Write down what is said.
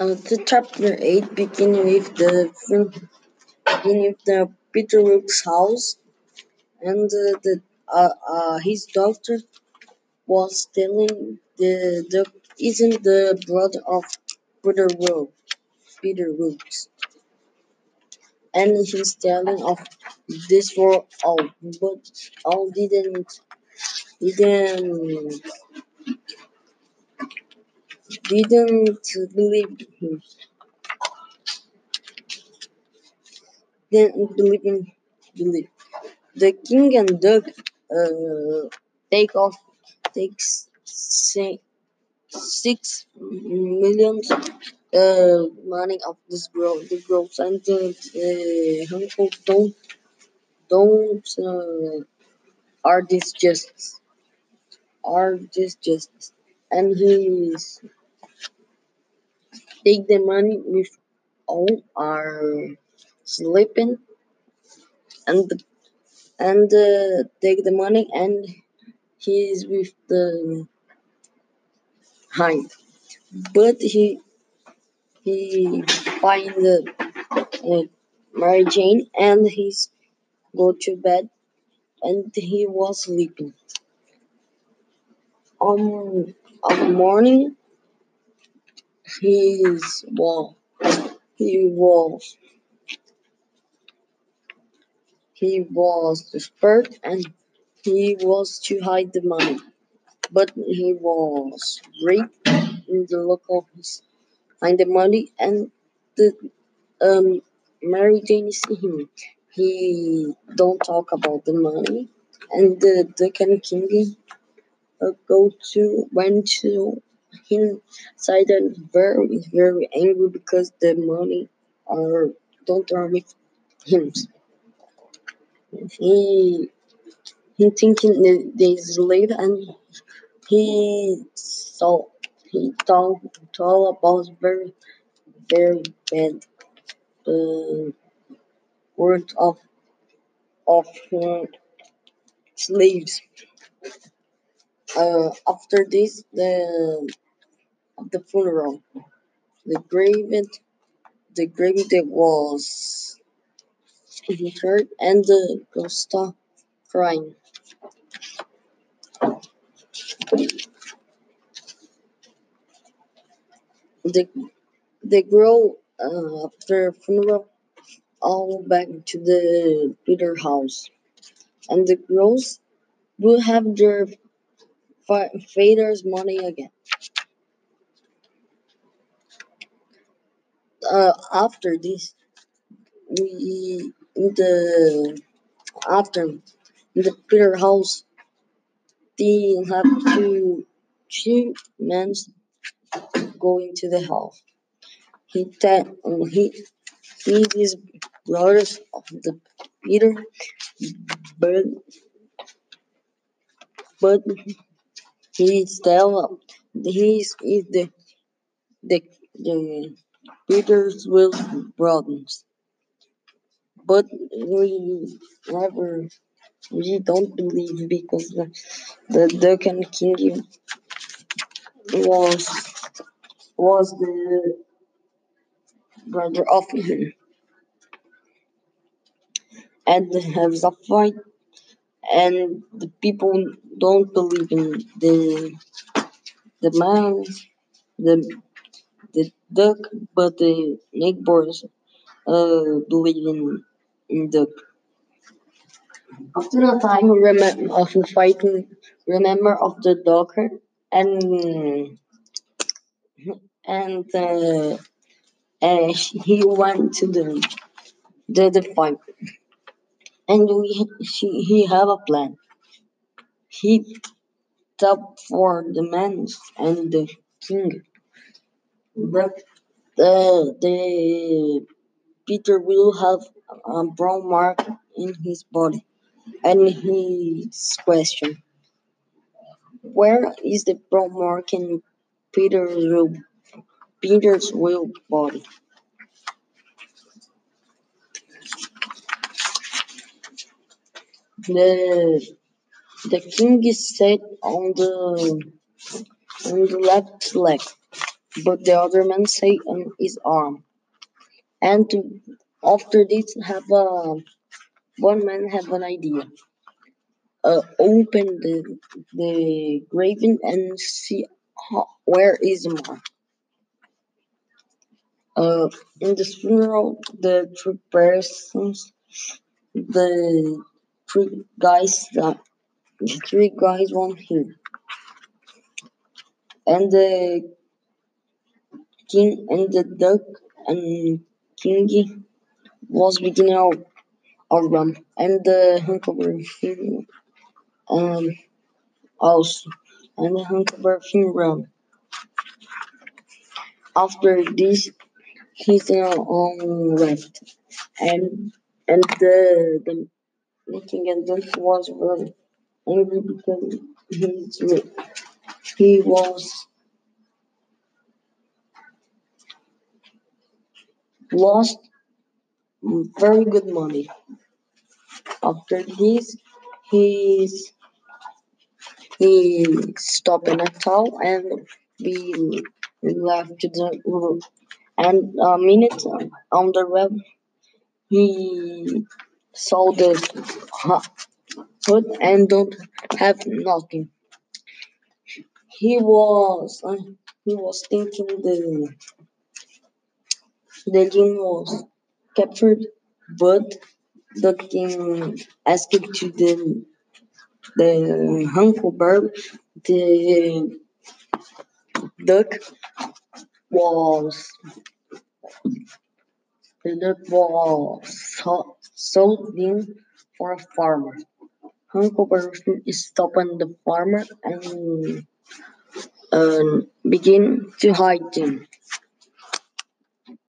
Uh, the chapter eight begin with the beginning with the Peter Rook's house, and uh, the uh, uh, his daughter was telling the the isn't the brother of Peter Rook, Peter Rooks, and he's telling of this for all, but all didn't didn't didn't believe him. Didn't believe in believe. The king and duck uh, take off takes six millions uh, money of this girl. the and the uh, uncle don't don't uh, are this justice are this justice and he's take the money with all are sleeping and and uh, take the money and he's with the hind but he he find the uh, Mary Jane and he's go to bed and he was sleeping. On morning he's well he was he was desperate and he was to hide the money. But he was raped in the of his find the money and the um Mary Jane see him. He don't talk about the money and the Duck and King uh, go to went to inside and very very angry because the money are don't are with him. He he thinking that they slave and he saw he told told about very very bad uh, words of of uh, slaves. Uh, after this, the the funeral, the grave, the grave that was interred, and the Costa crying. The the girl uh, after funeral all back to the Peter house, and the girls will have their fa- father's money again. Uh, after this, we in the after in the Peter house, they have two two men go into the house. He that he he is brothers of the Peter, but but he tell he's is the the the Peter's will brothers. But we never we don't believe because the the Duck King was was the brother of him and have a fight and the people don't believe in the the man the the duck but the neighbors uh believe in, in duck. After a time remember of the fighting remember of the doctor and and uh, uh, he went to the the, the fight. And we she, he have a plan. He top for the men and the king uh, the Peter will have a brown mark in his body and his question where is the brown mark in Peter's Peter's will body? The the king is set on the on the left leg but the other man say on his arm. And to, after this, have a one man have an idea. Uh, open the the graven and see how, where is mark. Uh, in the funeral, the three persons, the three guys that the three guys won him, and the king and the duck and king was beginning our rum, and the huckleberry finn um also, and the huckleberry finn rum. After this, he's on left, and and the the the king and duck was very angry because he's he was lost very good money. After this, he's he stopped in a town and we left the room. And a minute on the web, he saw the hood and don't have nothing. He was uh, he was thinking the the king was captured, but the king asked to the the huckleberry the duck was the duck was so, sold in for a farmer. Huckleberry stopped the farmer and um, begin to hide him.